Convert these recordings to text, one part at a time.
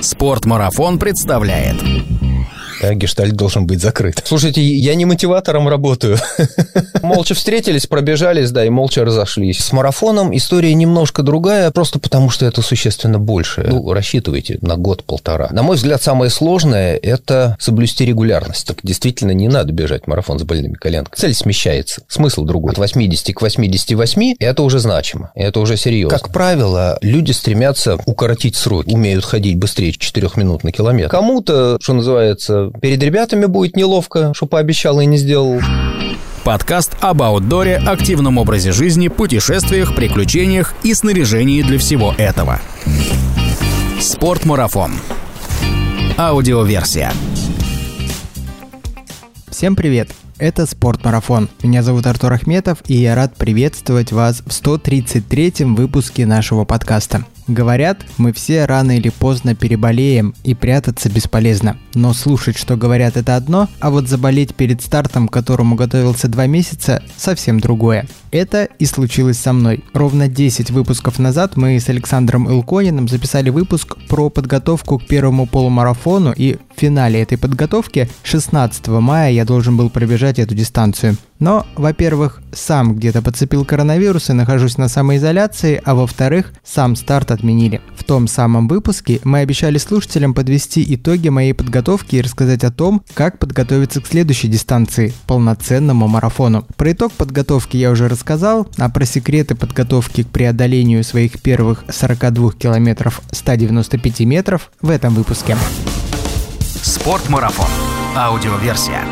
Спортмарафон представляет а гештальт должен быть закрыт. Слушайте, я не мотиватором работаю. Молча встретились, пробежались, да, и молча разошлись. С марафоном история немножко другая, просто потому что это существенно больше. Ну, рассчитывайте на год-полтора. На мой взгляд, самое сложное – это соблюсти регулярность. Так действительно не надо бежать марафон с больными коленками. Цель смещается. Смысл другой. От 80 к 88 – это уже значимо, это уже серьезно. Как правило, люди стремятся укоротить срок, умеют ходить быстрее 4 минут на километр. Кому-то, что называется, перед ребятами будет неловко, что пообещал и не сделал. Подкаст об аутдоре, активном образе жизни, путешествиях, приключениях и снаряжении для всего этого. Спортмарафон. Аудиоверсия. Всем привет! Это Спортмарафон. Меня зовут Артур Ахметов, и я рад приветствовать вас в 133-м выпуске нашего подкаста. Говорят, мы все рано или поздно переболеем, и прятаться бесполезно. Но слушать, что говорят, это одно, а вот заболеть перед стартом, к которому готовился два месяца, совсем другое. Это и случилось со мной. Ровно 10 выпусков назад мы с Александром Илкониным записали выпуск про подготовку к первому полумарафону, и в финале этой подготовки 16 мая я должен был пробежать эту дистанцию. Но, во-первых, сам где-то подцепил коронавирус и нахожусь на самоизоляции, а во-вторых, сам старт отменили. В том самом выпуске мы обещали слушателям подвести итоги моей подготовки и рассказать о том, как подготовиться к следующей дистанции – полноценному марафону. Про итог подготовки я уже рассказал, а про секреты подготовки к преодолению своих первых 42 километров 195 метров в этом выпуске. Спортмарафон. Аудиоверсия.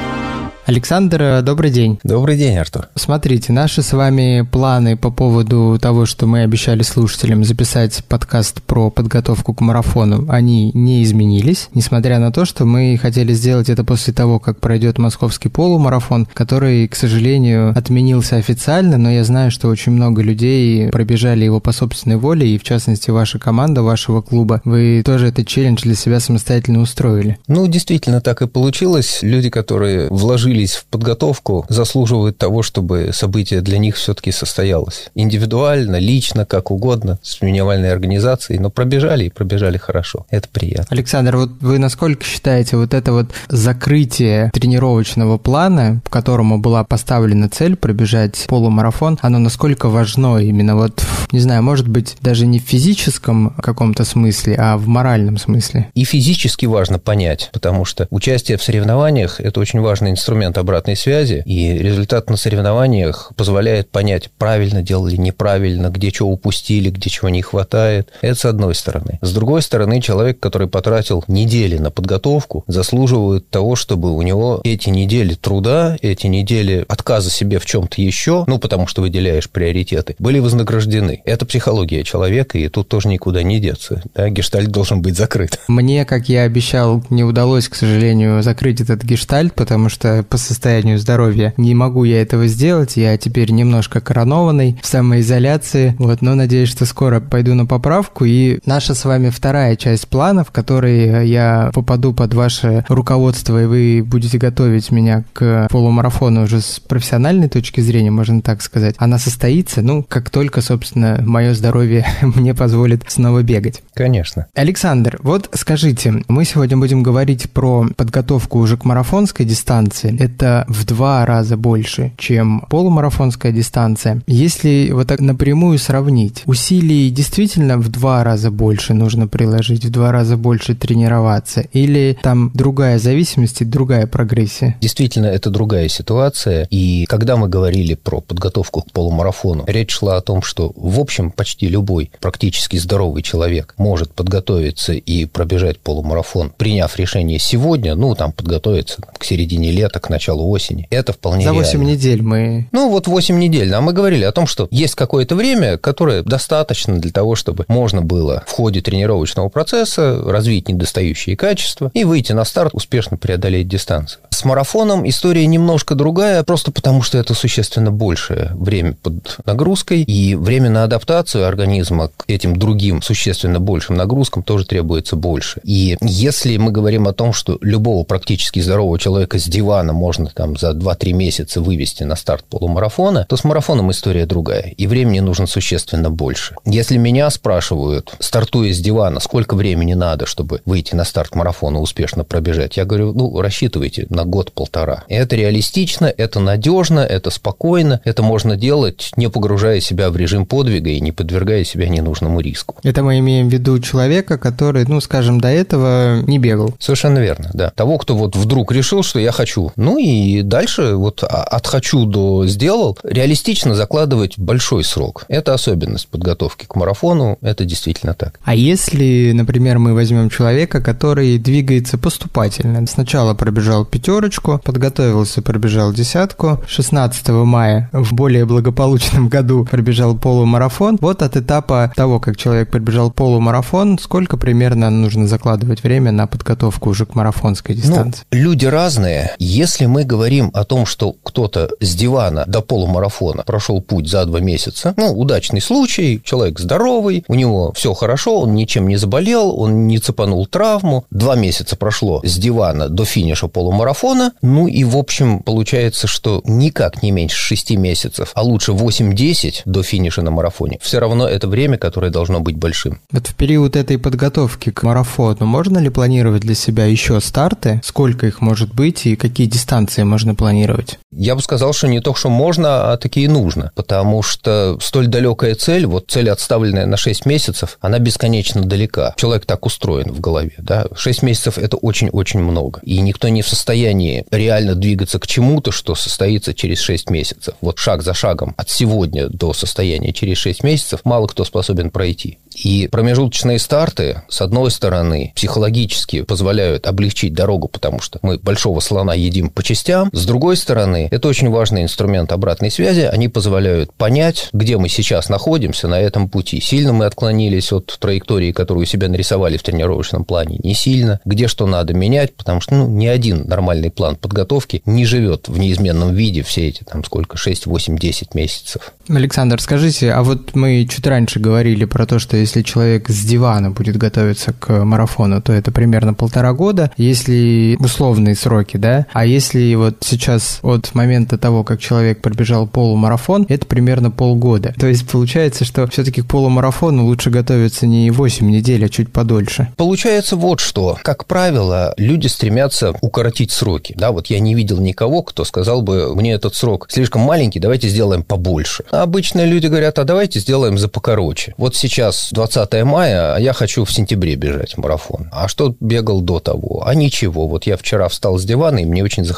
Александр, добрый день. Добрый день, Артур. Смотрите, наши с вами планы по поводу того, что мы обещали слушателям записать подкаст про подготовку к марафону, они не изменились, несмотря на то, что мы хотели сделать это после того, как пройдет московский полумарафон, который, к сожалению, отменился официально, но я знаю, что очень много людей пробежали его по собственной воле, и в частности ваша команда вашего клуба, вы тоже этот челлендж для себя самостоятельно устроили. Ну, действительно так и получилось. Люди, которые вложили вложились в подготовку, заслуживают того, чтобы событие для них все-таки состоялось. Индивидуально, лично, как угодно, с минимальной организацией, но пробежали и пробежали хорошо. Это приятно. Александр, вот вы насколько считаете вот это вот закрытие тренировочного плана, по которому была поставлена цель пробежать полумарафон, оно насколько важно именно вот, не знаю, может быть, даже не в физическом каком-то смысле, а в моральном смысле? И физически важно понять, потому что участие в соревнованиях – это очень важный инструмент инструмент обратной связи, и результат на соревнованиях позволяет понять, правильно делали, неправильно, где чего упустили, где чего не хватает. Это с одной стороны. С другой стороны, человек, который потратил недели на подготовку, заслуживает того, чтобы у него эти недели труда, эти недели отказа себе в чем-то еще, ну, потому что выделяешь приоритеты, были вознаграждены. Это психология человека, и тут тоже никуда не деться. Да, гештальт должен быть закрыт. Мне, как я обещал, не удалось, к сожалению, закрыть этот гештальт, потому что по состоянию здоровья. Не могу я этого сделать, я теперь немножко коронованный, в самоизоляции, вот, но надеюсь, что скоро пойду на поправку, и наша с вами вторая часть плана, в которой я попаду под ваше руководство, и вы будете готовить меня к полумарафону уже с профессиональной точки зрения, можно так сказать, она состоится, ну, как только, собственно, мое здоровье мне позволит снова бегать. Конечно. Александр, вот скажите, мы сегодня будем говорить про подготовку уже к марафонской дистанции это в два раза больше, чем полумарафонская дистанция. Если вот так напрямую сравнить, усилий действительно в два раза больше нужно приложить, в два раза больше тренироваться, или там другая зависимость и другая прогрессия? Действительно, это другая ситуация, и когда мы говорили про подготовку к полумарафону, речь шла о том, что в общем почти любой практически здоровый человек может подготовиться и пробежать полумарафон, приняв решение сегодня, ну, там, подготовиться к середине лета, к к началу осени. Это вполне За 8 реально. недель мы... Ну, вот 8 недель. А мы говорили о том, что есть какое-то время, которое достаточно для того, чтобы можно было в ходе тренировочного процесса развить недостающие качества и выйти на старт, успешно преодолеть дистанцию. С марафоном история немножко другая, просто потому что это существенно большее время под нагрузкой, и время на адаптацию организма к этим другим существенно большим нагрузкам тоже требуется больше. И если мы говорим о том, что любого практически здорового человека с дивана можно там за 2-3 месяца вывести на старт полумарафона, то с марафоном история другая, и времени нужно существенно больше. Если меня спрашивают, стартуя с дивана, сколько времени надо, чтобы выйти на старт марафона успешно пробежать, я говорю, ну, рассчитывайте на год-полтора. Это реалистично, это надежно, это спокойно, это можно делать, не погружая себя в режим подвига и не подвергая себя ненужному риску. Это мы имеем в виду человека, который, ну, скажем, до этого не бегал. Совершенно верно, да. Того, кто вот вдруг решил, что я хочу. Ну и дальше вот от хочу до сделал, реалистично закладывать большой срок. Это особенность подготовки к марафону, это действительно так. А если, например, мы возьмем человека, который двигается поступательно, сначала пробежал пятерочку, подготовился, пробежал десятку, 16 мая в более благополучном году пробежал полумарафон, вот от этапа того, как человек пробежал полумарафон, сколько примерно нужно закладывать время на подготовку уже к марафонской ну, дистанции? Ну, люди разные. Если мы говорим о том, что кто-то с дивана до полумарафона прошел путь за два месяца, ну, удачный случай, человек здоровый, у него все хорошо, он ничем не заболел, он не цепанул травму, два месяца прошло с дивана до финиша полумарафона, ну и, в общем, получается, что никак не меньше 6 месяцев, а лучше 8-10 до финиша на марафоне. Все равно это время, которое должно быть большим. Вот в период этой подготовки к марафону можно ли планировать для себя еще старты? Сколько их может быть и какие дистанции можно планировать? Я бы сказал, что не то, что можно, а такие нужно, потому что столь далекая цель, вот цель, отставленная на 6 месяцев, она бесконечно далека. Человек так устроен в голове, да. 6 месяцев – это очень-очень много, и никто не в состоянии реально двигаться к чему-то, что состоится через 6 месяцев. Вот шаг за шагом от сегодня до состояния через 6 месяцев мало кто способен пройти. И промежуточные старты, с одной стороны, психологически позволяют облегчить дорогу, потому что мы большого слона едим по частям. С другой стороны, это очень важный инструмент обратной связи. Они позволяют понять, где мы сейчас находимся на этом пути. Сильно мы отклонились от траектории, которую себя нарисовали в тренировочном плане, не сильно. Где что надо менять, потому что ну, ни один нормальный план подготовки не живет в неизменном виде все эти, там, сколько, 6, 8, 10 месяцев. Александр, скажите, а вот мы чуть раньше говорили про то, что если человек с дивана будет готовиться к марафону, то это примерно полтора года, если условные сроки, да, а если вот сейчас от момента того, как человек пробежал полумарафон, это примерно полгода. То есть получается, что все-таки к полумарафону лучше готовиться не 8 недель, а чуть подольше. Получается вот что. Как правило, люди стремятся укоротить сроки. Да, вот я не видел никого, кто сказал бы, мне этот срок слишком маленький, давайте сделаем побольше. А обычные люди говорят, а давайте сделаем за покороче. Вот сейчас 20 мая, а я хочу в сентябре бежать марафон. А что бегал до того? А ничего. Вот я вчера встал с дивана, и мне очень захотелось.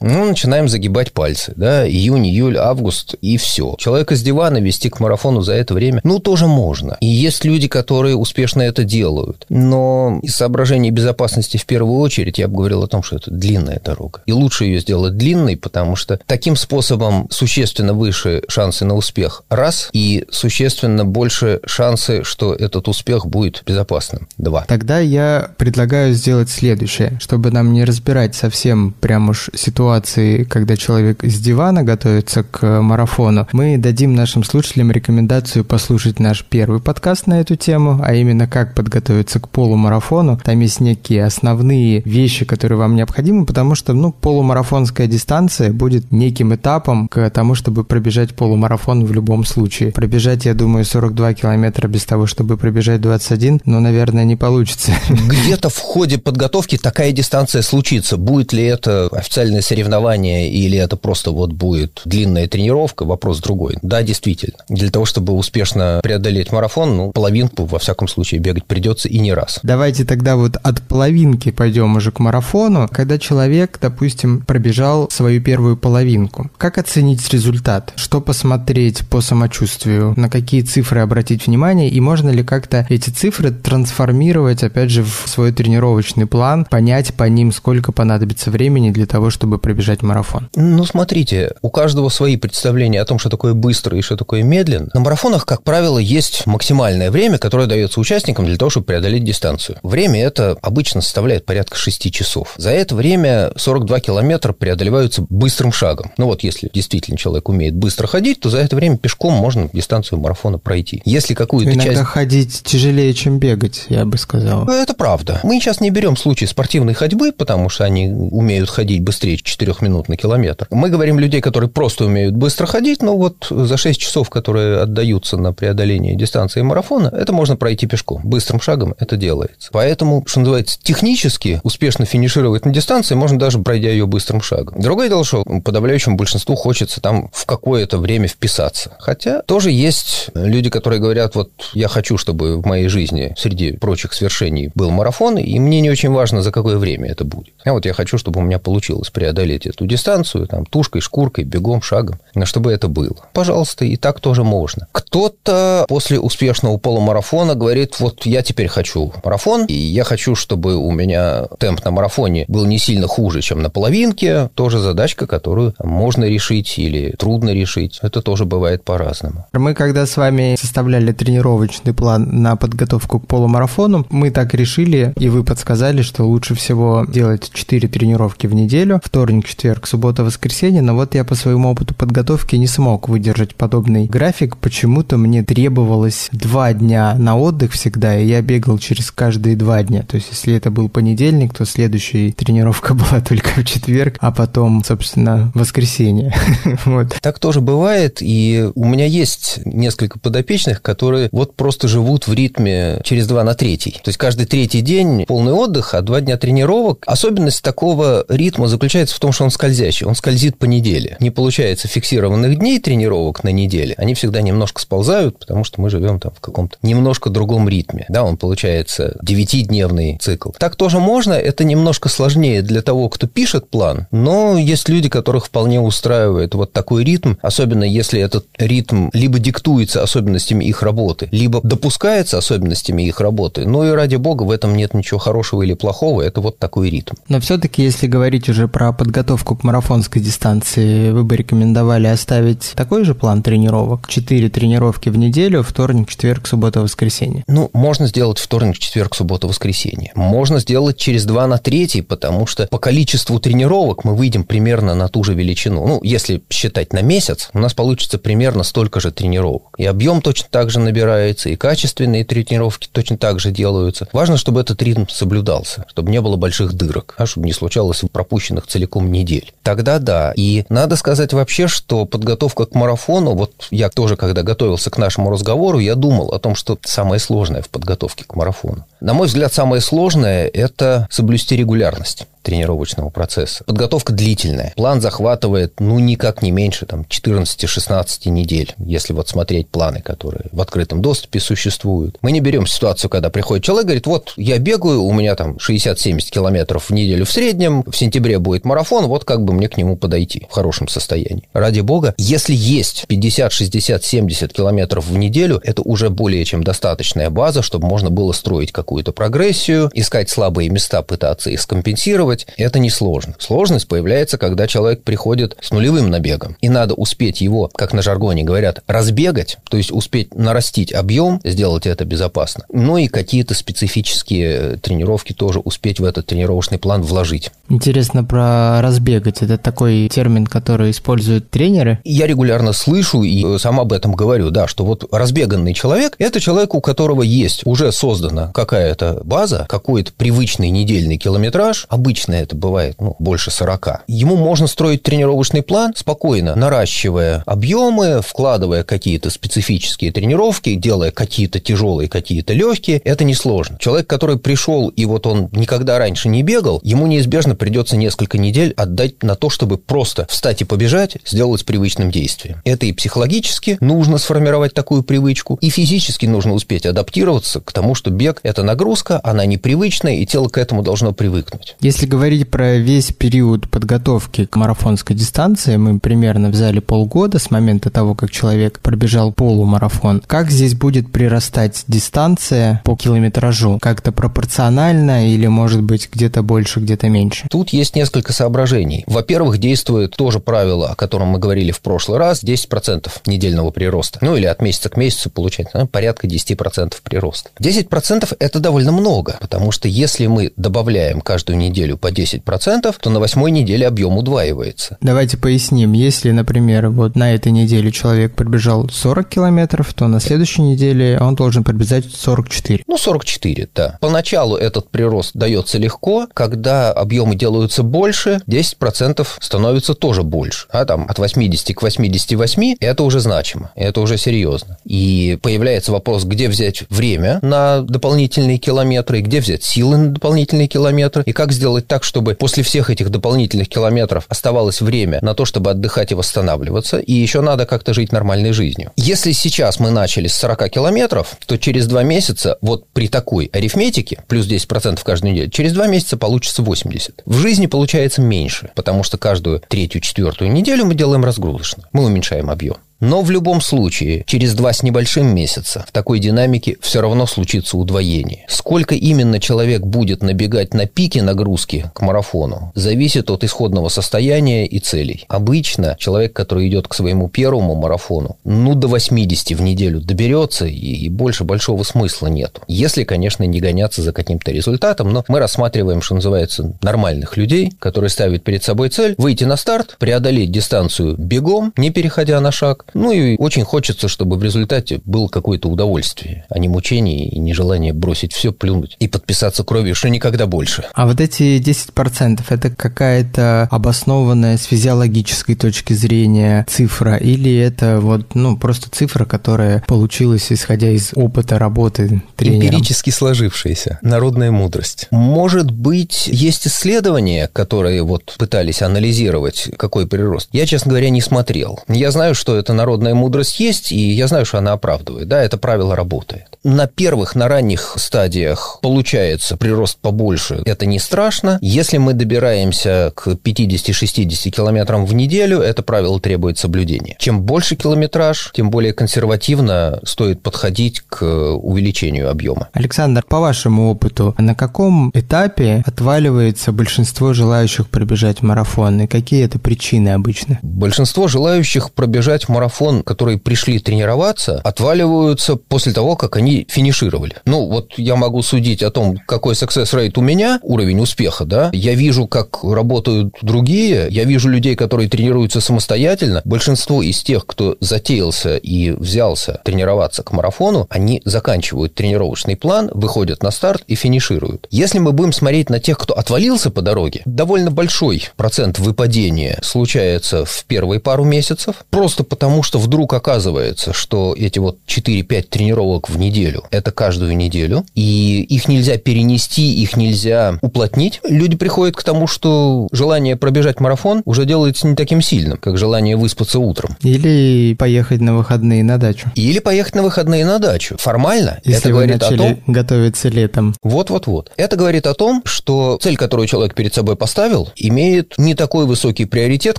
Ну, начинаем загибать пальцы, да, июнь, июль, август, и все. Человека с дивана вести к марафону за это время, ну, тоже можно. И есть люди, которые успешно это делают. Но из соображений безопасности в первую очередь я бы говорил о том, что это длинная дорога. И лучше ее сделать длинной, потому что таким способом существенно выше шансы на успех. Раз. И существенно больше шансы, что этот успех будет безопасным. Два. Тогда я предлагаю сделать следующее, чтобы нам не разбирать совсем прям уж ситуации, когда человек с дивана готовится к марафону. Мы дадим нашим слушателям рекомендацию послушать наш первый подкаст на эту тему, а именно как подготовиться к полумарафону. Там есть некие основные вещи, которые вам необходимы, потому что, ну, полумарафонская дистанция будет неким этапом к тому, чтобы пробежать полумарафон в любом случае. Пробежать, я думаю, 42 километра без того, чтобы пробежать 21, но, наверное, не получится. Где-то в ходе подготовки такая дистанция случится. Будет ли это официальное соревнование или это просто вот будет длинная тренировка, вопрос другой. Да, действительно. Для того, чтобы успешно преодолеть марафон, ну, половинку, во всяком случае, бегать придется и не раз. Давайте тогда вот от половинки пойдем уже к марафону. Когда человек, допустим, пробежал свою первую половинку, как оценить результат? Что посмотреть? смотреть по самочувствию? На какие цифры обратить внимание? И можно ли как-то эти цифры трансформировать, опять же, в свой тренировочный план, понять по ним, сколько понадобится времени для того, чтобы пробежать марафон? Ну, смотрите, у каждого свои представления о том, что такое быстро и что такое медленно. На марафонах, как правило, есть максимальное время, которое дается участникам для того, чтобы преодолеть дистанцию. Время это обычно составляет порядка 6 часов. За это время 42 километра преодолеваются быстрым шагом. Ну вот, если действительно человек умеет быстро ходить, то за это время пешком можно дистанцию марафона пройти. Если какую-то Иногда часть... ходить тяжелее, чем бегать, я бы сказал. Ну, это правда. Мы сейчас не берем случай спортивной ходьбы, потому что они умеют ходить быстрее 4 минут на километр. Мы говорим людей, которые просто умеют быстро ходить, но вот за 6 часов, которые отдаются на преодоление дистанции марафона, это можно пройти пешком. Быстрым шагом это делается. Поэтому, что называется, технически успешно финишировать на дистанции можно даже пройдя ее быстрым шагом. Другое дело, что подавляющему большинству хочется там в какое-то время вписаться. Хотя тоже есть люди, которые говорят, вот я хочу, чтобы в моей жизни среди прочих свершений был марафон, и мне не очень важно, за какое время это будет. А вот я хочу, чтобы у меня получилось преодолеть эту дистанцию, там, тушкой, шкуркой, бегом, шагом, чтобы это было. Пожалуйста, и так тоже можно. Кто-то после успешного полумарафона говорит, вот я теперь хочу марафон, и я хочу, чтобы у меня темп на марафоне был не сильно хуже, чем на половинке. Тоже задачка, которую можно решить или трудно решить. Это тоже бывает по-разному. Мы когда с вами составляли тренировочный план на подготовку к полумарафону, мы так решили, и вы подсказали, что лучше всего делать 4 тренировки в неделю, вторник, четверг, суббота, воскресенье, но вот я по своему опыту подготовки не смог выдержать подобный график, почему-то мне требовалось 2 дня на отдых всегда, и я бегал через каждые 2 дня, то есть если это был понедельник, то следующая тренировка была только в четверг, а потом, собственно, воскресенье. вот. Так тоже бывает, и у меня есть несколько подопечных, которые вот просто живут в ритме через 2 на 3. То есть каждый третий день полный отдых, а два дня тренировок. Особенность такого ритма заключается в том, что он скользящий, он скользит по неделе. Не получается фиксированных дней тренировок на неделе, они всегда немножко сползают, потому что мы живем там в каком-то немножко другом ритме. Да, он получается девятидневный цикл. Так тоже можно, это немножко сложнее для того, кто пишет план, но есть люди, которых вполне устраивает вот такой ритм, особенно если этот ритм либо диктуется особенностями их работы, либо допускается особенностями их работы. Ну и ради бога, в этом нет ничего хорошего или плохого, это вот такой ритм. Но все-таки, если говорить уже про подготовку к марафонской дистанции, вы бы рекомендовали оставить такой же план тренировок? Четыре тренировки в неделю, вторник, четверг, суббота, воскресенье. Ну, можно сделать вторник, четверг, суббота, воскресенье. Можно сделать через два на третий, потому что по количеству тренировок мы выйдем примерно на ту же величину. Ну, если считать на месяц, у нас получится примерно столько же тренировок. И объем точно так же набирается, и качественные тренировки точно так же делаются. Важно, чтобы этот ритм соблюдался, чтобы не было больших дырок, а чтобы не случалось пропущенных целиком недель. Тогда да. И надо сказать вообще, что подготовка к марафону, вот я тоже, когда готовился к нашему разговору, я думал о том, что самое сложное в подготовке к марафону. На мой взгляд, самое сложное – это соблюсти регулярность тренировочного процесса. Подготовка длительная. План захватывает, ну, никак не меньше там, 14-16 недель, если вот смотреть планы, которые в открытом доступе существуют. Мы не берем ситуацию, когда приходит человек, говорит, вот я бегаю, у меня там 60-70 километров в неделю в среднем, в сентябре будет марафон, вот как бы мне к нему подойти в хорошем состоянии. Ради бога, если есть 50, 60, 70 километров в неделю, это уже более чем достаточная база, чтобы можно было строить какую-то прогрессию, искать слабые места, пытаться их скомпенсировать, планировать это несложно. Сложность появляется, когда человек приходит с нулевым набегом, и надо успеть его, как на жаргоне говорят, разбегать, то есть успеть нарастить объем, сделать это безопасно, ну и какие-то специфические тренировки тоже успеть в этот тренировочный план вложить. Интересно про разбегать. Это такой термин, который используют тренеры? Я регулярно слышу и сам об этом говорю, да, что вот разбеганный человек – это человек, у которого есть уже создана какая-то база, какой-то привычный недельный километраж, обычно обычно это бывает ну, больше 40. Ему можно строить тренировочный план, спокойно наращивая объемы, вкладывая какие-то специфические тренировки, делая какие-то тяжелые, какие-то легкие. Это несложно. Человек, который пришел и вот он никогда раньше не бегал, ему неизбежно придется несколько недель отдать на то, чтобы просто встать и побежать, сделать привычным действием. Это и психологически нужно сформировать такую привычку, и физически нужно успеть адаптироваться к тому, что бег – это нагрузка, она непривычная, и тело к этому должно привыкнуть. Если говорить про весь период подготовки к марафонской дистанции, мы примерно взяли полгода с момента того, как человек пробежал полумарафон. Как здесь будет прирастать дистанция по километражу? Как-то пропорционально или, может быть, где-то больше, где-то меньше? Тут есть несколько соображений. Во-первых, действует тоже правило, о котором мы говорили в прошлый раз, 10% недельного прироста. Ну, или от месяца к месяцу получать ну, порядка 10% прироста. 10% это довольно много, потому что если мы добавляем каждую неделю по 10%, то на восьмой неделе объем удваивается. Давайте поясним. Если, например, вот на этой неделе человек пробежал 40 километров, то на следующей неделе он должен пробежать 44. Ну, 44, да. Поначалу этот прирост дается легко, когда объемы делаются больше, 10% становится тоже больше. А там от 80 к 88 это уже значимо, это уже серьезно. И появляется вопрос, где взять время на дополнительные километры, где взять силы на дополнительные километры, и как сделать так, чтобы после всех этих дополнительных километров оставалось время на то, чтобы отдыхать и восстанавливаться, и еще надо как-то жить нормальной жизнью. Если сейчас мы начали с 40 километров, то через два месяца, вот при такой арифметике, плюс 10% каждую неделю, через два месяца получится 80. В жизни получается меньше, потому что каждую третью, четвертую неделю мы делаем разгрузочно. Мы уменьшаем объем. Но в любом случае, через два с небольшим месяца в такой динамике все равно случится удвоение. Сколько именно человек будет набегать на пике нагрузки к марафону, зависит от исходного состояния и целей. Обычно человек, который идет к своему первому марафону, ну до 80 в неделю доберется, и больше большого смысла нет. Если, конечно, не гоняться за каким-то результатом, но мы рассматриваем, что называется, нормальных людей, которые ставят перед собой цель выйти на старт, преодолеть дистанцию бегом, не переходя на шаг, ну и очень хочется, чтобы в результате было какое-то удовольствие, а не мучение и нежелание бросить все, плюнуть и подписаться кровью, что никогда больше. А вот эти 10% это какая-то обоснованная с физиологической точки зрения цифра или это вот, ну, просто цифра, которая получилась исходя из опыта работы тренером? Эмпирически сложившаяся, народная мудрость. Может быть, есть исследования, которые вот пытались анализировать, какой прирост. Я, честно говоря, не смотрел. Я знаю, что это народная мудрость есть, и я знаю, что она оправдывает. Да, это правило работает. На первых, на ранних стадиях получается прирост побольше. Это не страшно. Если мы добираемся к 50-60 километрам в неделю, это правило требует соблюдения. Чем больше километраж, тем более консервативно стоит подходить к увеличению объема. Александр, по вашему опыту, на каком этапе отваливается большинство желающих пробежать марафон, и какие это причины обычно? Большинство желающих пробежать марафон марафон, которые пришли тренироваться, отваливаются после того, как они финишировали. Ну, вот я могу судить о том, какой success rate у меня, уровень успеха, да. Я вижу, как работают другие, я вижу людей, которые тренируются самостоятельно. Большинство из тех, кто затеялся и взялся тренироваться к марафону, они заканчивают тренировочный план, выходят на старт и финишируют. Если мы будем смотреть на тех, кто отвалился по дороге, довольно большой процент выпадения случается в первые пару месяцев, просто потому потому что вдруг оказывается, что эти вот 4-5 тренировок в неделю – это каждую неделю, и их нельзя перенести, их нельзя уплотнить. Люди приходят к тому, что желание пробежать марафон уже делается не таким сильным, как желание выспаться утром. Или поехать на выходные на дачу. Или поехать на выходные на дачу. Формально Если это говорит о том... готовиться летом. Вот-вот-вот. Это говорит о том, что цель, которую человек перед собой поставил, имеет не такой высокий приоритет,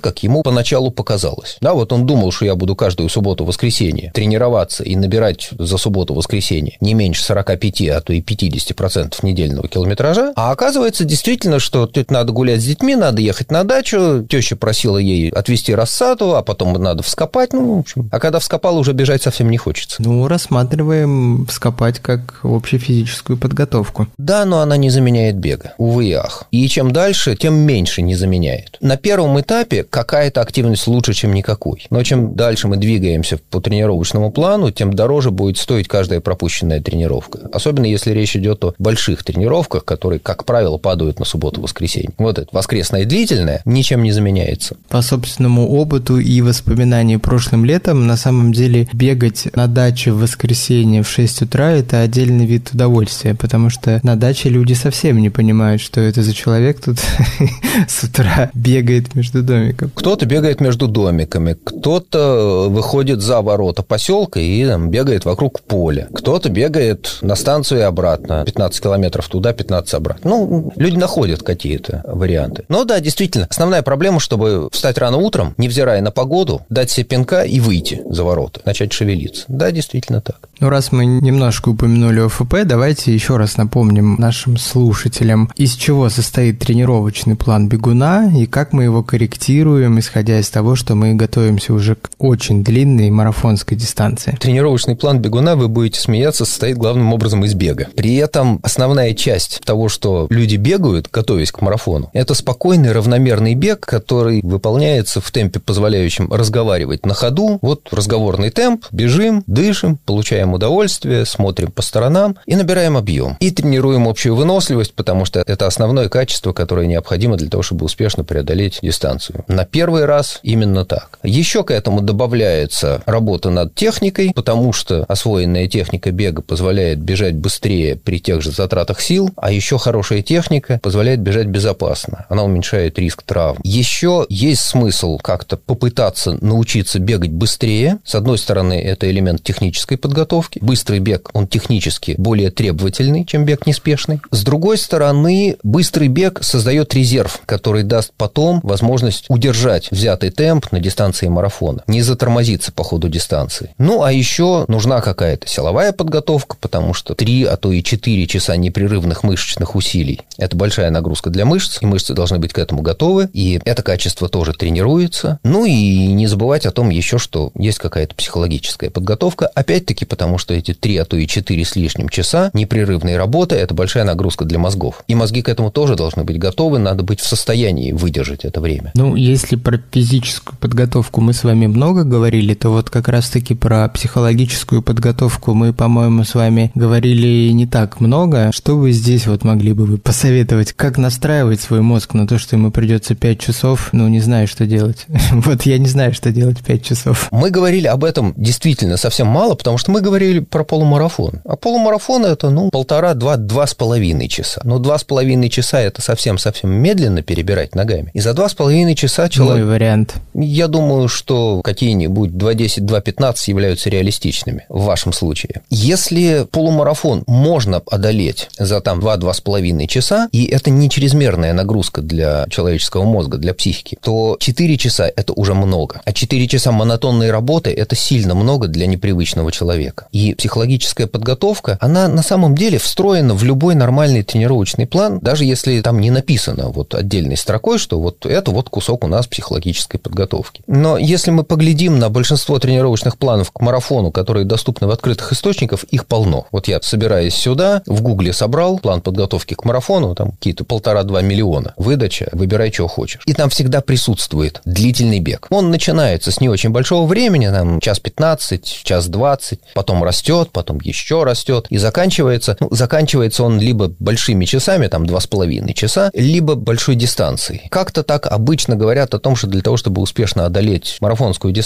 как ему поначалу показалось. Да, вот он думал, что я буду каждую субботу-воскресенье тренироваться и набирать за субботу-воскресенье не меньше 45, а то и 50% недельного километража, а оказывается действительно, что тут надо гулять с детьми, надо ехать на дачу, теща просила ей отвезти рассаду, а потом надо вскопать, ну, в общем, а когда вскопал, уже бежать совсем не хочется. Ну, рассматриваем вскопать как общефизическую подготовку. Да, но она не заменяет бега, увы и ах. И чем дальше, тем меньше не заменяет. На первом этапе какая-то активность лучше, чем никакой. Но чем дальше дальше мы двигаемся по тренировочному плану, тем дороже будет стоить каждая пропущенная тренировка. Особенно если речь идет о больших тренировках, которые, как правило, падают на субботу-воскресенье. Вот это воскресное длительное ничем не заменяется. По собственному опыту и воспоминанию прошлым летом, на самом деле бегать на даче в воскресенье в 6 утра – это отдельный вид удовольствия, потому что на даче люди совсем не понимают, что это за человек тут с утра бегает между домиками. Кто-то бегает между домиками, кто-то выходит за ворота поселка и там, бегает вокруг поля. Кто-то бегает на станцию и обратно. 15 километров туда, 15 обратно. Ну, люди находят какие-то варианты. Но да, действительно, основная проблема, чтобы встать рано утром, невзирая на погоду, дать себе пинка и выйти за ворота, начать шевелиться. Да, действительно так. Ну, раз мы немножко упомянули ОФП, давайте еще раз напомним нашим слушателям, из чего состоит тренировочный план бегуна и как мы его корректируем, исходя из того, что мы готовимся уже к очень длинной марафонской дистанции. Тренировочный план бегуна, вы будете смеяться, состоит главным образом из бега. При этом основная часть того, что люди бегают, готовясь к марафону, это спокойный равномерный бег, который выполняется в темпе, позволяющем разговаривать на ходу. Вот разговорный темп, бежим, дышим, получаем удовольствие, смотрим по сторонам и набираем объем. И тренируем общую выносливость, потому что это основное качество, которое необходимо для того, чтобы успешно преодолеть дистанцию. На первый раз именно так. Еще к этому добавляется работа над техникой, потому что освоенная техника бега позволяет бежать быстрее при тех же затратах сил, а еще хорошая техника позволяет бежать безопасно. Она уменьшает риск травм. Еще есть смысл как-то попытаться научиться бегать быстрее. С одной стороны, это элемент технической подготовки. Быстрый бег, он технически более требовательный, чем бег неспешный. С другой стороны, быстрый бег создает резерв, который даст потом возможность удержать взятый темп на дистанции марафона, не затормозиться по ходу дистанции. Ну, а еще нужна какая-то силовая подготовка, потому что 3, а то и 4 часа непрерывных мышечных усилий – это большая нагрузка для мышц, и мышцы должны быть к этому готовы, и это качество тоже тренируется. Ну и не забывать о том еще, что есть какая-то психологическая подготовка, опять-таки потому, что эти 3, а то и 4 с лишним часа непрерывной работы – это большая нагрузка для мозгов. И мозги к этому тоже должны быть готовы, надо быть в состоянии выдержать это время. Ну, если про физическую подготовку мы с вами много говорили, то вот как раз-таки про психологическую подготовку мы, по-моему, с вами говорили не так много. Что вы здесь вот могли бы вы посоветовать? Как настраивать свой мозг на то, что ему придется 5 часов, ну, не знаю, что делать. вот я не знаю, что делать 5 часов. Мы говорили об этом действительно совсем мало, потому что мы говорили про полумарафон. А полумарафон это, ну, полтора, два, два с половиной часа. Но два с половиной часа это совсем-совсем медленно перебирать ногами. И за два с половиной часа человек... Мой вариант. Я думаю, что какие-нибудь 2.10, 2.15 являются реалистичными в вашем случае. Если полумарафон можно одолеть за там 2-2,5 часа, и это не чрезмерная нагрузка для человеческого мозга, для психики, то 4 часа – это уже много. А 4 часа монотонной работы – это сильно много для непривычного человека. И психологическая подготовка, она на самом деле встроена в любой нормальный тренировочный план, даже если там не написано вот отдельной строкой, что вот это вот кусок у нас психологической подготовки. Но если мы поглядим на большинство тренировочных планов к марафону, которые доступны в открытых источниках, их полно. Вот я, собираясь сюда, в Гугле собрал план подготовки к марафону, там какие-то полтора-два миллиона. Выдача, выбирай, что хочешь. И там всегда присутствует длительный бег. Он начинается с не очень большого времени, там час 15, час 20, потом растет, потом еще растет, и заканчивается, ну, заканчивается он либо большими часами, там два с половиной часа, либо большой дистанцией. Как-то так обычно говорят о том, что для того, чтобы успешно одолеть марафонскую дистанцию,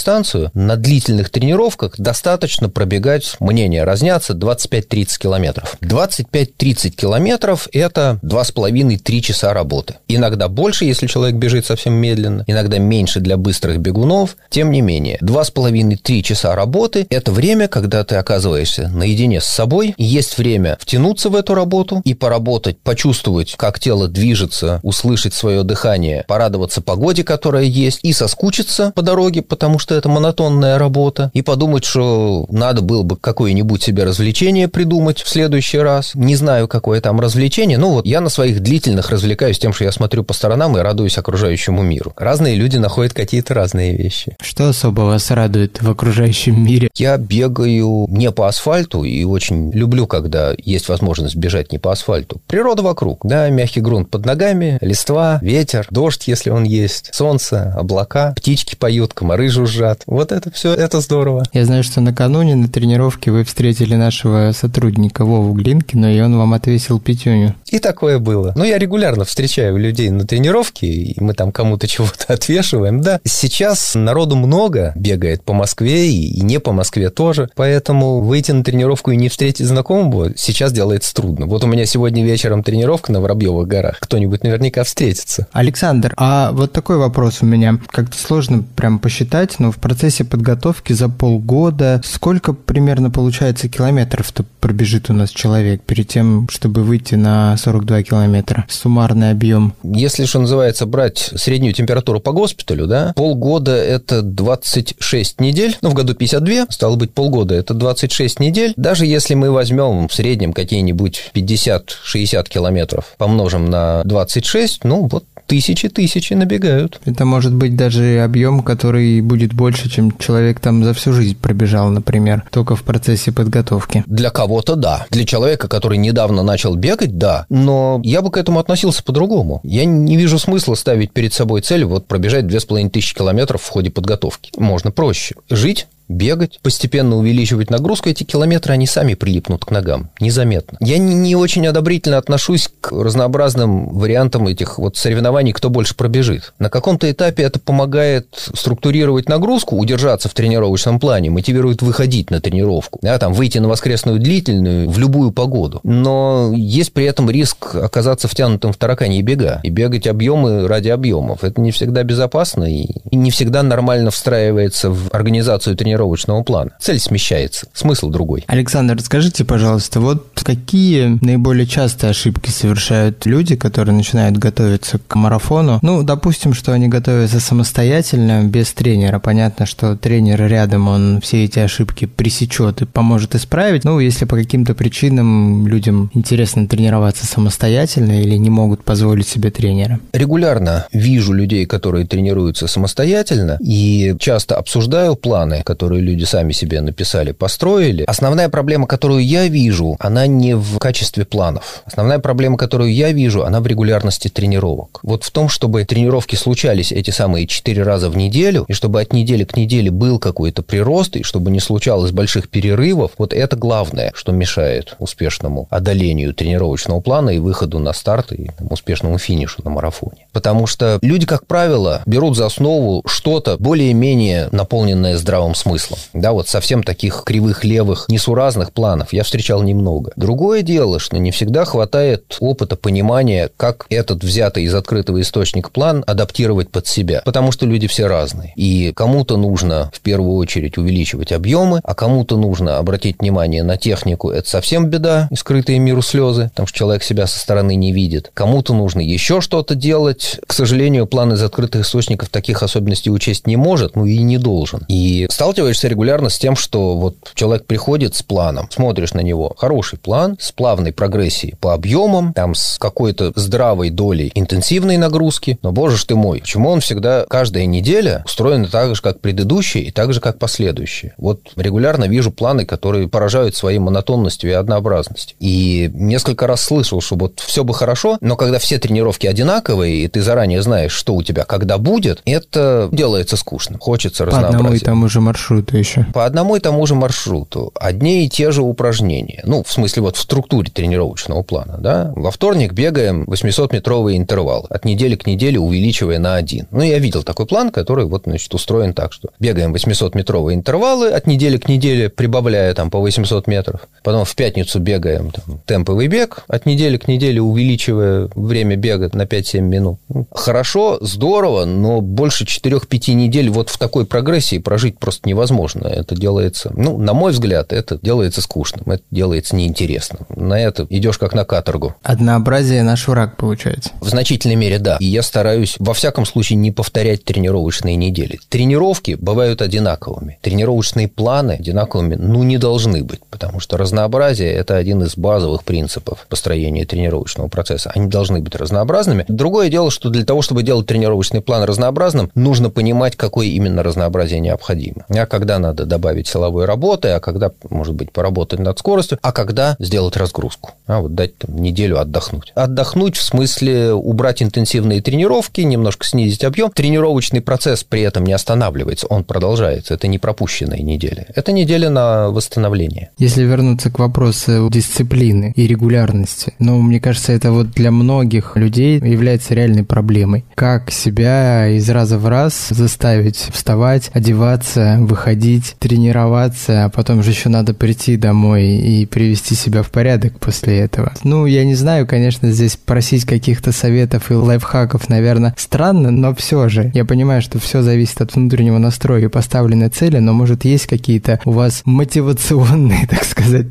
на длительных тренировках достаточно пробегать, мнения разнятся, 25-30 километров. 25-30 километров – это 2,5-3 часа работы. Иногда больше, если человек бежит совсем медленно, иногда меньше для быстрых бегунов. Тем не менее, 2,5-3 часа работы – это время, когда ты оказываешься наедине с собой, есть время втянуться в эту работу и поработать, почувствовать, как тело движется, услышать свое дыхание, порадоваться погоде, которая есть, и соскучиться по дороге, потому что это монотонная работа, и подумать, что надо было бы какое-нибудь себе развлечение придумать в следующий раз. Не знаю, какое там развлечение, но вот я на своих длительных развлекаюсь тем, что я смотрю по сторонам и радуюсь окружающему миру. Разные люди находят какие-то разные вещи. Что особо вас радует в окружающем мире? Я бегаю не по асфальту и очень люблю, когда есть возможность бежать не по асфальту. Природа вокруг, да, мягкий грунт под ногами, листва, ветер, дождь, если он есть, солнце, облака, птички поют, комары жужжат. Вот это все, это здорово. Я знаю, что накануне на тренировке вы встретили нашего сотрудника Вову Глинкина, и он вам отвесил пятюню. И такое было. Но я регулярно встречаю людей на тренировке, и мы там кому-то чего-то отвешиваем. Да, сейчас народу много бегает по Москве и не по Москве тоже, поэтому выйти на тренировку и не встретить знакомого сейчас делается трудно. Вот у меня сегодня вечером тренировка на Воробьевых горах. Кто-нибудь наверняка встретится. Александр, а вот такой вопрос у меня. Как-то сложно прям посчитать, но в процессе подготовки за полгода сколько примерно получается километров-то пробежит у нас человек перед тем, чтобы выйти на 42 километра? Суммарный объем. Если, что называется, брать среднюю температуру по госпиталю, да, полгода – это 26 недель, ну, в году 52, стало быть, полгода – это 26 недель. Даже если мы возьмем в среднем какие-нибудь 50-60 километров, помножим на 26, ну, вот тысячи-тысячи набегают. Это может быть даже объем, который будет больше, чем человек там за всю жизнь пробежал, например, только в процессе подготовки. Для кого-то да. Для человека, который недавно начал бегать, да. Но я бы к этому относился по-другому. Я не вижу смысла ставить перед собой цель вот пробежать 2500 километров в ходе подготовки. Можно проще. Жить бегать, постепенно увеличивать нагрузку, эти километры, они сами прилипнут к ногам, незаметно. Я не, не очень одобрительно отношусь к разнообразным вариантам этих вот соревнований, кто больше пробежит. На каком-то этапе это помогает структурировать нагрузку, удержаться в тренировочном плане, мотивирует выходить на тренировку, да, там, выйти на воскресную длительную в любую погоду. Но есть при этом риск оказаться втянутым в таракане и бега, и бегать объемы ради объемов. Это не всегда безопасно и не всегда нормально встраивается в организацию тренировки тренировочного плана. Цель смещается, смысл другой. Александр, скажите, пожалуйста, вот какие наиболее частые ошибки совершают люди, которые начинают готовиться к марафону? Ну, допустим, что они готовятся самостоятельно, без тренера. Понятно, что тренер рядом, он все эти ошибки пресечет и поможет исправить. Ну, если по каким-то причинам людям интересно тренироваться самостоятельно или не могут позволить себе тренера. Регулярно вижу людей, которые тренируются самостоятельно, и часто обсуждаю планы, которые которые люди сами себе написали, построили. Основная проблема, которую я вижу, она не в качестве планов. Основная проблема, которую я вижу, она в регулярности тренировок. Вот в том, чтобы тренировки случались эти самые четыре раза в неделю, и чтобы от недели к неделе был какой-то прирост, и чтобы не случалось больших перерывов, вот это главное, что мешает успешному одолению тренировочного плана и выходу на старт и там, успешному финишу на марафоне. Потому что люди, как правило, берут за основу что-то более-менее наполненное здравым смыслом смыслом. Да, вот совсем таких кривых левых, несуразных планов я встречал немного. Другое дело, что не всегда хватает опыта, понимания, как этот взятый из открытого источника план адаптировать под себя. Потому что люди все разные. И кому-то нужно в первую очередь увеличивать объемы, а кому-то нужно обратить внимание на технику. Это совсем беда, скрытые миру слезы, потому что человек себя со стороны не видит. Кому-то нужно еще что-то делать. К сожалению, план из открытых источников таких особенностей учесть не может, ну и не должен. И сталкиваясь сталкиваешься регулярно с тем, что вот человек приходит с планом, смотришь на него, хороший план, с плавной прогрессией по объемам, там с какой-то здравой долей интенсивной нагрузки, но, боже ж ты мой, почему он всегда, каждая неделя устроена так же, как предыдущие, и так же, как последующие? Вот регулярно вижу планы, которые поражают своей монотонностью и однообразностью. И несколько раз слышал, что вот все бы хорошо, но когда все тренировки одинаковые, и ты заранее знаешь, что у тебя когда будет, это делается скучно. Хочется разнообразия. По одному и тому же маршруту маршруту еще? По одному и тому же маршруту. Одни и те же упражнения. Ну, в смысле, вот в структуре тренировочного плана, да. Во вторник бегаем 800-метровый интервал. От недели к неделе увеличивая на один. Ну, я видел такой план, который вот, значит, устроен так, что бегаем 800-метровые интервалы от недели к неделе, прибавляя там по 800 метров. Потом в пятницу бегаем там, темповый бег, от недели к неделе увеличивая время бега на 5-7 минут. Ну, хорошо, здорово, но больше 4-5 недель вот в такой прогрессии прожить просто невозможно невозможно. Это делается, ну, на мой взгляд, это делается скучным, это делается неинтересным. На это идешь как на каторгу. Однообразие наш враг, получается. В значительной мере, да. И я стараюсь, во всяком случае, не повторять тренировочные недели. Тренировки бывают одинаковыми. Тренировочные планы одинаковыми, ну, не должны быть, потому что разнообразие – это один из базовых принципов построения тренировочного процесса. Они должны быть разнообразными. Другое дело, что для того, чтобы делать тренировочный план разнообразным, нужно понимать, какое именно разнообразие необходимо. Я когда надо добавить силовой работы, а когда, может быть, поработать над скоростью, а когда сделать разгрузку. А вот дать там, неделю отдохнуть. Отдохнуть в смысле убрать интенсивные тренировки, немножко снизить объем. Тренировочный процесс при этом не останавливается, он продолжается. Это не пропущенная неделя. Это неделя на восстановление. Если вернуться к вопросу дисциплины и регулярности, ну, мне кажется, это вот для многих людей является реальной проблемой. Как себя из раза в раз заставить вставать, одеваться, выходить выходить, тренироваться, а потом же еще надо прийти домой и привести себя в порядок после этого. Ну, я не знаю, конечно, здесь просить каких-то советов и лайфхаков, наверное, странно, но все же. Я понимаю, что все зависит от внутреннего настроя и поставленной цели, но, может, есть какие-то у вас мотивационные, так сказать,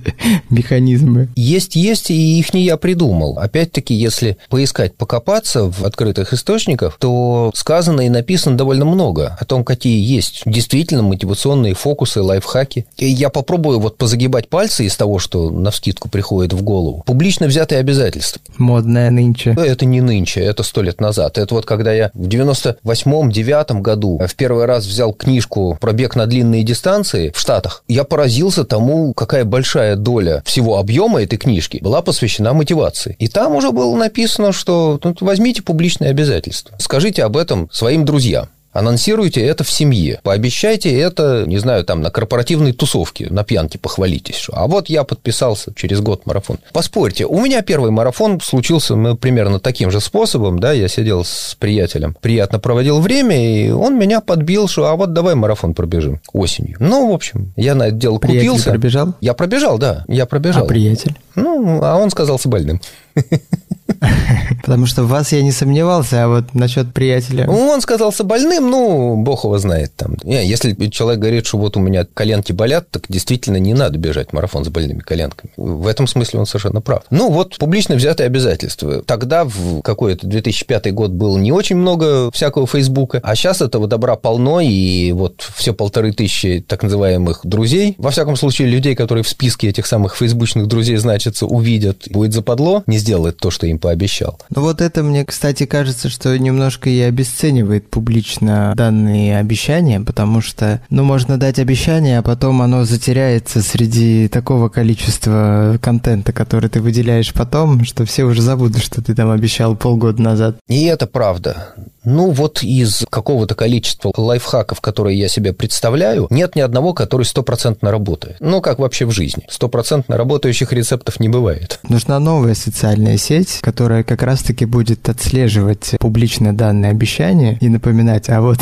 механизмы? Есть, есть, и их не я придумал. Опять-таки, если поискать, покопаться в открытых источниках, то сказано и написано довольно много о том, какие есть действительно мотивационные фокусы, лайфхаки. И я попробую вот позагибать пальцы из того, что на вскидку приходит в голову. Публично взятые обязательства. Модное нынче. Это не нынче, это сто лет назад. Это вот когда я в 98-9 году в первый раз взял книжку про бег на длинные дистанции в Штатах, я поразился тому, какая большая доля всего объема этой книжки была посвящена мотивации. И там уже было написано, что ну, возьмите публичные обязательства, скажите об этом своим друзьям. Анонсируйте это в семье. Пообещайте это, не знаю, там на корпоративной тусовке, на пьянке похвалитесь. Что, а вот я подписался через год марафон. Поспорьте, у меня первый марафон случился ну, примерно таким же способом, да, я сидел с приятелем, приятно проводил время, и он меня подбил, что а вот давай марафон пробежим осенью. Ну, в общем, я на это дело Приятель купился. пробежал? Я пробежал, да, я пробежал. А приятель? Ну, а он сказался больным. Потому что в вас я не сомневался, а вот насчет приятеля... Ну, он сказался больным, ну, бог его знает там. Не, если человек говорит, что вот у меня коленки болят, так действительно не надо бежать марафон с больными коленками. В этом смысле он совершенно прав. Ну, вот публично взятые обязательства. Тогда, в какой-то 2005 год, было не очень много всякого Фейсбука, а сейчас этого добра полно, и вот все полторы тысячи так называемых друзей, во всяком случае, людей, которые в списке этих самых фейсбучных друзей значатся, увидят, будет западло, не сделает то, что им пообещал. Ну вот это мне, кстати, кажется, что немножко и обесценивает публично данные обещания, потому что, ну, можно дать обещание, а потом оно затеряется среди такого количества контента, который ты выделяешь потом, что все уже забудут, что ты там обещал полгода назад. И это правда. Ну, вот из какого-то количества лайфхаков, которые я себе представляю, нет ни одного, который стопроцентно работает. Ну, как вообще в жизни. Стопроцентно работающих рецептов не бывает. Нужна новая социальная сеть, которая как раз-таки будет отслеживать публично данные обещания и напоминать, а вот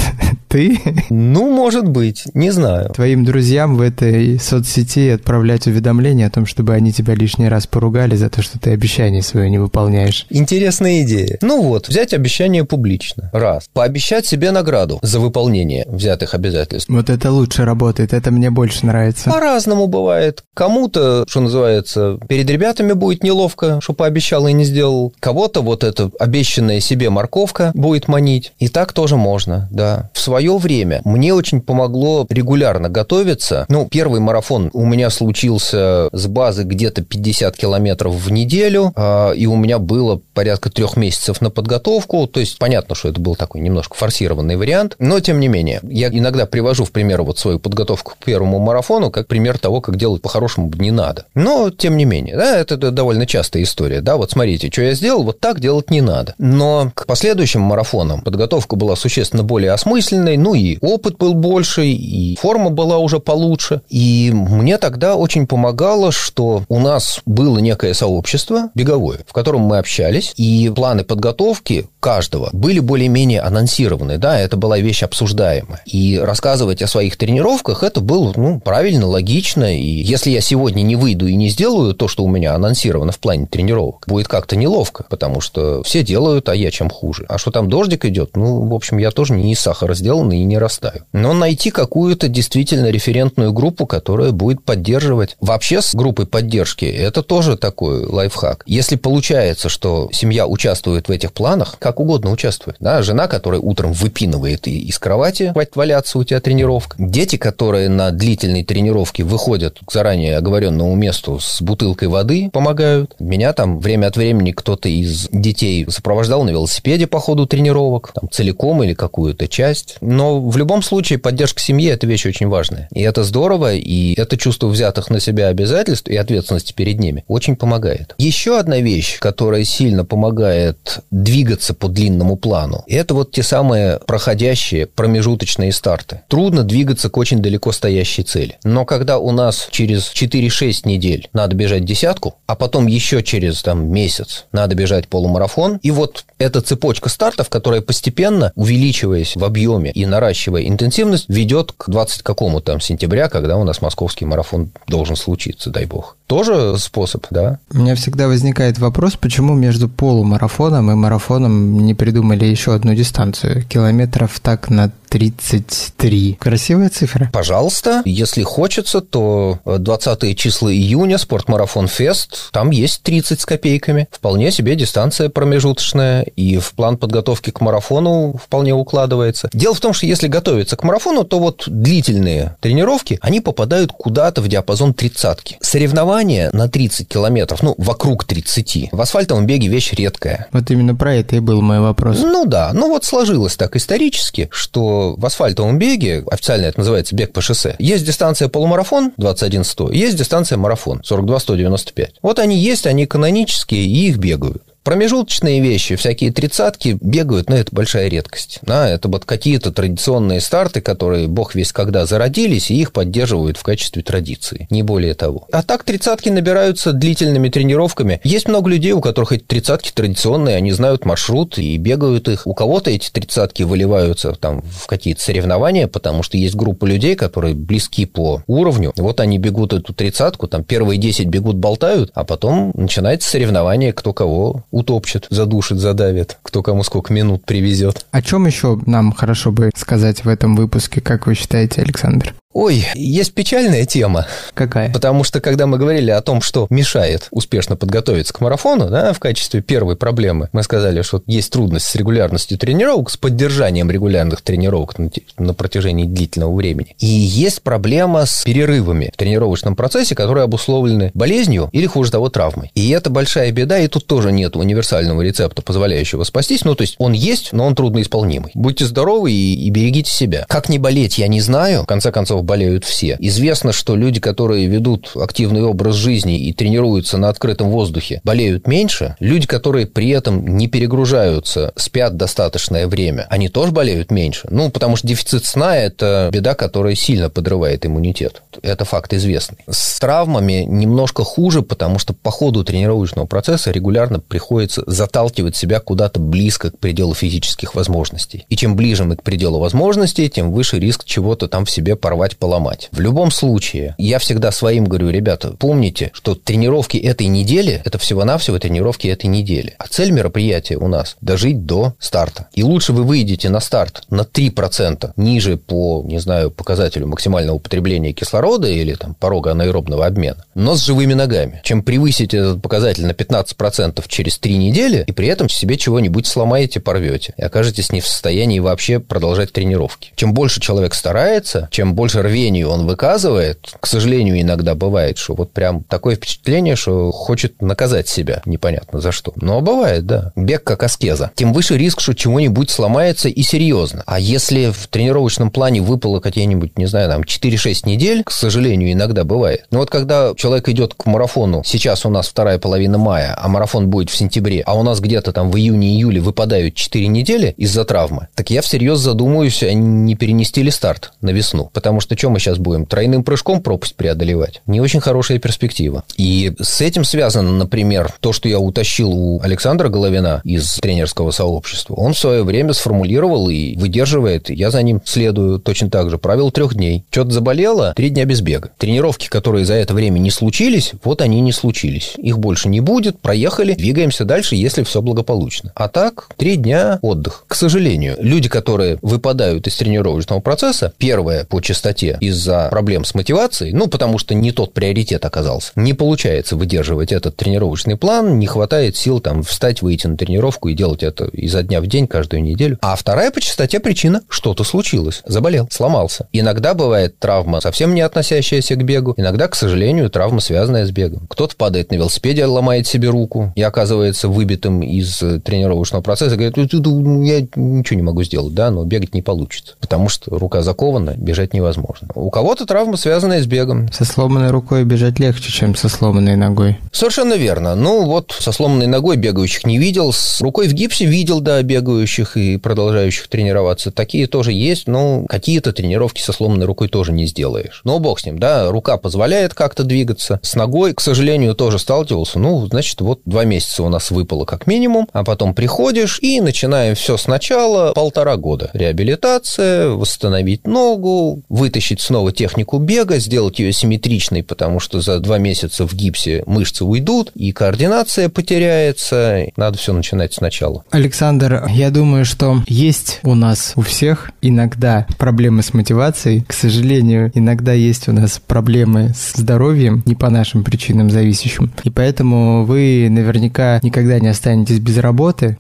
ты... Ну, может быть, не знаю. Твоим друзьям в этой соцсети отправлять уведомления о том, чтобы они тебя лишний раз поругали за то, что ты обещание свое не выполняешь. Интересная идея. Ну вот, взять обещание публично. Раз. Пообещать себе награду за выполнение взятых обязательств. Вот это лучше работает, это мне больше нравится. По-разному бывает. Кому-то, что называется, перед ребятами будет неловко, что пообещал и не сделал. Кого-то вот эта обещанная себе морковка будет манить. И так тоже можно, да. В свое время мне очень помогло регулярно готовиться. Ну, первый марафон у меня случился с базы где-то 50 километров в неделю, а, и у меня было порядка трех месяцев на подготовку. То есть понятно, что это был такой немножко форсированный вариант, но тем не менее. Я иногда привожу в пример вот свою подготовку к первому марафону как пример того, как делать по-хорошему не надо. Но тем не менее, да, это довольно частая история. Да, вот смотрите, что я сделал, вот так делать не надо. Но к последующим марафонам подготовка была существенно более осмысленной, ну и опыт был больше, и форма была уже получше. И мне тогда очень помогало, что у нас было некое сообщество беговое, в котором мы общались, и планы подготовки каждого были более-менее анонсированы, да, это была вещь обсуждаемая. И рассказывать о своих тренировках это было, ну, правильно, логично, и если я сегодня не выйду и не сделаю то, что у меня анонсировано в плане тренировок, будет как-то неловко, потому что все делают, а я чем хуже. А что там дождик идет, ну, в общем, я тоже не из сахара сделан и не растаю. Но найти какую-то действительно референтную группу, которая будет поддерживать. Вообще с группой поддержки это тоже такой лайфхак. Если получается, что семья участвует в этих планах, как угодно участвует. Да, жена, которая утром выпинывает из кровати, хватит валяться, у тебя тренировка. Дети, которые на длительной тренировке выходят к заранее оговоренному месту с бутылкой воды, помогают. Меня там время от времени кто-то из детей сопровождал на велосипеде по ходу тренировок, там целиком или какую-то часть. Но в любом случае поддержка семьи – это вещь очень важная. И это здорово, и это чувство взятых на себя обязательств и ответственности перед ними очень помогает. Еще одна вещь, которая сильно помогает двигаться по длинному плану, это вот те самые проходящие промежуточные старты. Трудно двигаться к очень далеко стоящей цели. Но когда у нас через 4-6 недель надо бежать десятку, а потом еще через там, месяц надо бежать полумарафон, и вот эта цепочка стартов, которая постепенно, увеличиваясь в объеме, и наращивая интенсивность, ведет к 20 какому там сентября, когда у нас московский марафон должен случиться, дай бог. Тоже способ, да? У меня всегда возникает вопрос, почему между полумарафоном и марафоном не придумали еще одну дистанцию? Километров так на 33. Красивая цифра. Пожалуйста, если хочется, то 20 числа июня спортмарафон Фест, там есть 30 с копейками. Вполне себе дистанция промежуточная, и в план подготовки к марафону вполне укладывается. Дело в том, что если готовиться к марафону, то вот длительные тренировки, они попадают куда-то в диапазон тридцатки. Соревнования на 30 километров, ну, вокруг 30, в асфальтовом беге вещь редкая. Вот именно про это и был мой вопрос. Ну да, ну вот сложилось так исторически, что в асфальтовом беге, официально это называется бег по шоссе, есть дистанция полумарафон 21-100, есть дистанция марафон 42-195. Вот они есть, они канонические, и их бегают. Промежуточные вещи, всякие тридцатки бегают, но это большая редкость. Да, это вот какие-то традиционные старты, которые бог весь когда зародились, и их поддерживают в качестве традиции, не более того. А так тридцатки набираются длительными тренировками. Есть много людей, у которых эти тридцатки традиционные, они знают маршрут и бегают их. У кого-то эти тридцатки выливаются там в какие-то соревнования, потому что есть группа людей, которые близки по уровню. Вот они бегут эту тридцатку, там первые 10 бегут, болтают, а потом начинается соревнование, кто кого утопчет, задушит, задавит, кто кому сколько минут привезет. О чем еще нам хорошо бы сказать в этом выпуске, как вы считаете, Александр? Ой, есть печальная тема. Какая? Потому что, когда мы говорили о том, что мешает успешно подготовиться к марафону, да, в качестве первой проблемы, мы сказали, что есть трудность с регулярностью тренировок, с поддержанием регулярных тренировок на, на протяжении длительного времени. И есть проблема с перерывами в тренировочном процессе, которые обусловлены болезнью или, хуже того, травмой. И это большая беда, и тут тоже нет универсального рецепта, позволяющего спастись. Ну, то есть он есть, но он трудноисполнимый. Будьте здоровы и, и берегите себя. Как не болеть, я не знаю. В конце концов, болеют все. Известно, что люди, которые ведут активный образ жизни и тренируются на открытом воздухе, болеют меньше. Люди, которые при этом не перегружаются, спят достаточное время, они тоже болеют меньше. Ну, потому что дефицит сна – это беда, которая сильно подрывает иммунитет. Это факт известный. С травмами немножко хуже, потому что по ходу тренировочного процесса регулярно приходится заталкивать себя куда-то близко к пределу физических возможностей. И чем ближе мы к пределу возможностей, тем выше риск чего-то там в себе порвать порвать, поломать. В любом случае, я всегда своим говорю, ребята, помните, что тренировки этой недели – это всего-навсего тренировки этой недели. А цель мероприятия у нас – дожить до старта. И лучше вы выйдете на старт на 3% ниже по, не знаю, показателю максимального употребления кислорода или там порога анаэробного обмена, но с живыми ногами, чем превысить этот показатель на 15% через 3 недели и при этом себе чего-нибудь сломаете, порвете и окажетесь не в состоянии вообще продолжать тренировки. Чем больше человек старается, чем больше рвению он выказывает, к сожалению, иногда бывает, что вот прям такое впечатление, что хочет наказать себя, непонятно за что. Но бывает, да. Бег как аскеза. Тем выше риск, что чего-нибудь сломается и серьезно. А если в тренировочном плане выпало какие-нибудь, не знаю, там 4-6 недель, к сожалению, иногда бывает. Но вот когда человек идет к марафону, сейчас у нас вторая половина мая, а марафон будет в сентябре, а у нас где-то там в июне-июле выпадают 4 недели из-за травмы, так я всерьез задумаюсь, а не перенести ли старт на весну. Потому что что мы сейчас будем? Тройным прыжком пропасть преодолевать? Не очень хорошая перспектива. И с этим связано, например, то, что я утащил у Александра Головина из тренерского сообщества. Он в свое время сформулировал и выдерживает, я за ним следую точно так же. Правило трех дней. Что-то заболело, три дня без бега. Тренировки, которые за это время не случились, вот они не случились. Их больше не будет, проехали, двигаемся дальше, если все благополучно. А так, три дня отдых. К сожалению, люди, которые выпадают из тренировочного процесса, первое по частоте частоте из-за проблем с мотивацией, ну, потому что не тот приоритет оказался. Не получается выдерживать этот тренировочный план, не хватает сил там встать, выйти на тренировку и делать это изо дня в день каждую неделю. А вторая по частоте причина – что-то случилось, заболел, сломался. Иногда бывает травма, совсем не относящаяся к бегу, иногда, к сожалению, травма, связанная с бегом. Кто-то падает на велосипеде, ломает себе руку и оказывается выбитым из тренировочного процесса, говорит, я ничего не могу сделать, да, но бегать не получится, потому что рука закована, бежать невозможно возможно. У кого-то травма, связанная с бегом. Со сломанной рукой бежать легче, чем со сломанной ногой. Совершенно верно. Ну, вот со сломанной ногой бегающих не видел, с рукой в гипсе видел, да, бегающих и продолжающих тренироваться. Такие тоже есть, но какие-то тренировки со сломанной рукой тоже не сделаешь. Но бог с ним, да, рука позволяет как-то двигаться. С ногой, к сожалению, тоже сталкивался. Ну, значит, вот два месяца у нас выпало как минимум, а потом приходишь и начинаем все сначала, полтора года. Реабилитация, восстановить ногу, вытащить снова технику бега, сделать ее симметричной, потому что за два месяца в гипсе мышцы уйдут, и координация потеряется. Надо все начинать сначала. Александр, я думаю, что есть у нас у всех иногда проблемы с мотивацией. К сожалению, иногда есть у нас проблемы с здоровьем, не по нашим причинам зависящим. И поэтому вы наверняка никогда не останетесь без работы.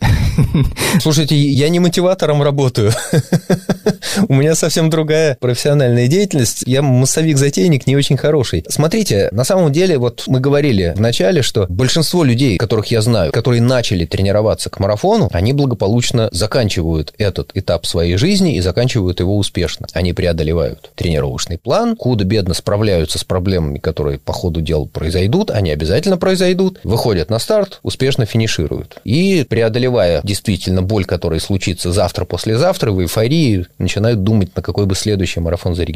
Слушайте, я не мотиватором работаю. У меня совсем другая профессиональная деятельность. Я массовик-затейник не очень хороший. Смотрите, на самом деле, вот мы говорили в начале, что большинство людей, которых я знаю, которые начали тренироваться к марафону, они благополучно заканчивают этот этап своей жизни и заканчивают его успешно. Они преодолевают тренировочный план, худо-бедно справляются с проблемами, которые по ходу дела произойдут, они обязательно произойдут, выходят на старт, успешно финишируют. И преодолевая действительно боль, которая случится завтра-послезавтра, в эйфории начинают думать, на какой бы следующий марафон зарегистрироваться.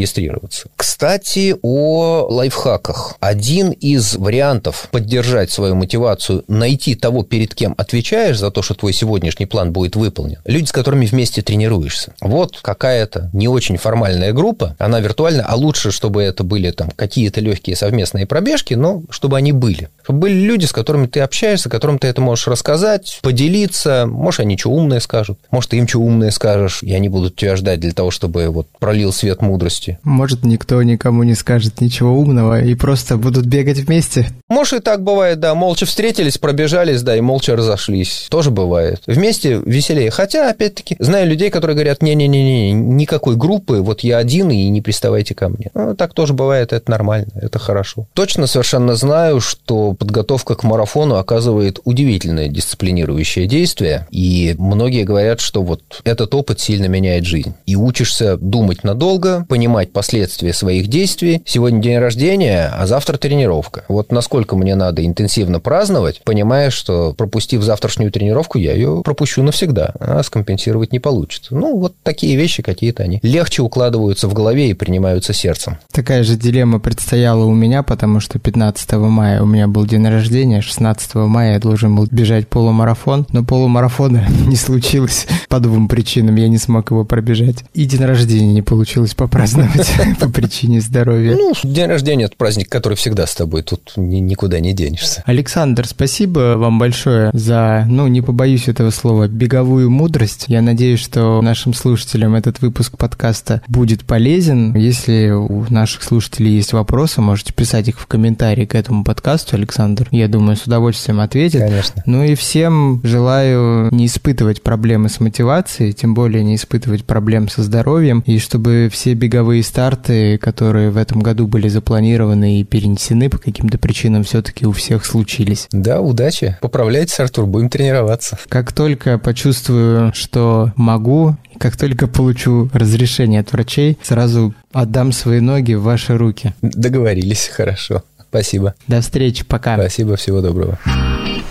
Кстати, о лайфхаках. Один из вариантов поддержать свою мотивацию, найти того, перед кем отвечаешь за то, что твой сегодняшний план будет выполнен. Люди, с которыми вместе тренируешься. Вот какая-то не очень формальная группа, она виртуальна, а лучше, чтобы это были там какие-то легкие совместные пробежки, но чтобы они были. Чтобы были люди, с которыми ты общаешься, которым ты это можешь рассказать, поделиться, может, они что умное скажут, может, ты им что умное скажешь, и они будут тебя ждать для того, чтобы вот пролил свет мудрости. Может, никто никому не скажет ничего умного и просто будут бегать вместе. Может, и так бывает, да, молча встретились, пробежались, да, и молча разошлись. Тоже бывает. Вместе веселее. Хотя, опять-таки, знаю людей, которые говорят, не-не-не, никакой группы, вот я один, и не приставайте ко мне. Ну, так тоже бывает, это нормально, это хорошо. Точно совершенно знаю, что подготовка к марафону оказывает удивительное дисциплинирующее действие, и многие говорят, что вот этот опыт сильно меняет жизнь. И учишься думать надолго, понимать последствия своих действий. Сегодня день рождения, а завтра тренировка. Вот насколько мне надо интенсивно праздновать, понимая, что пропустив завтрашнюю тренировку, я ее пропущу навсегда, а скомпенсировать не получится. Ну, вот такие вещи какие-то они легче укладываются в голове и принимаются сердцем. Такая же дилемма предстояла у меня, потому что 15 мая у меня был день рождения, 16 мая я должен был бежать полумарафон, но полумарафона не случилось по двум причинам. Я не смог его пробежать. И день рождения не получилось попраздновать по причине здоровья. Ну, день рождения – это праздник, который всегда с тобой, тут никуда не денешься. Александр, спасибо вам большое за, ну, не побоюсь этого слова, беговую мудрость. Я надеюсь, что нашим слушателям этот выпуск подкаста будет полезен. Если у наших слушателей есть вопросы, можете писать их в комментарии к этому подкасту, Александр. Я думаю, с удовольствием ответит. Конечно. Ну и всем желаю не испытывать проблемы с мотивацией, тем более не испытывать проблем со здоровьем, и чтобы все беговые старты, которые в этом году были запланированы и перенесены по каким-то причинам, все-таки у всех случились. Да, удачи. Поправляйтесь, Артур, будем тренироваться. Как только почувствую, что могу, как только получу разрешение от врачей, сразу отдам свои ноги в ваши руки. Договорились, хорошо. Спасибо. До встречи, пока. Спасибо, всего доброго.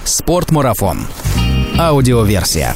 Спортмарафон. Аудиоверсия.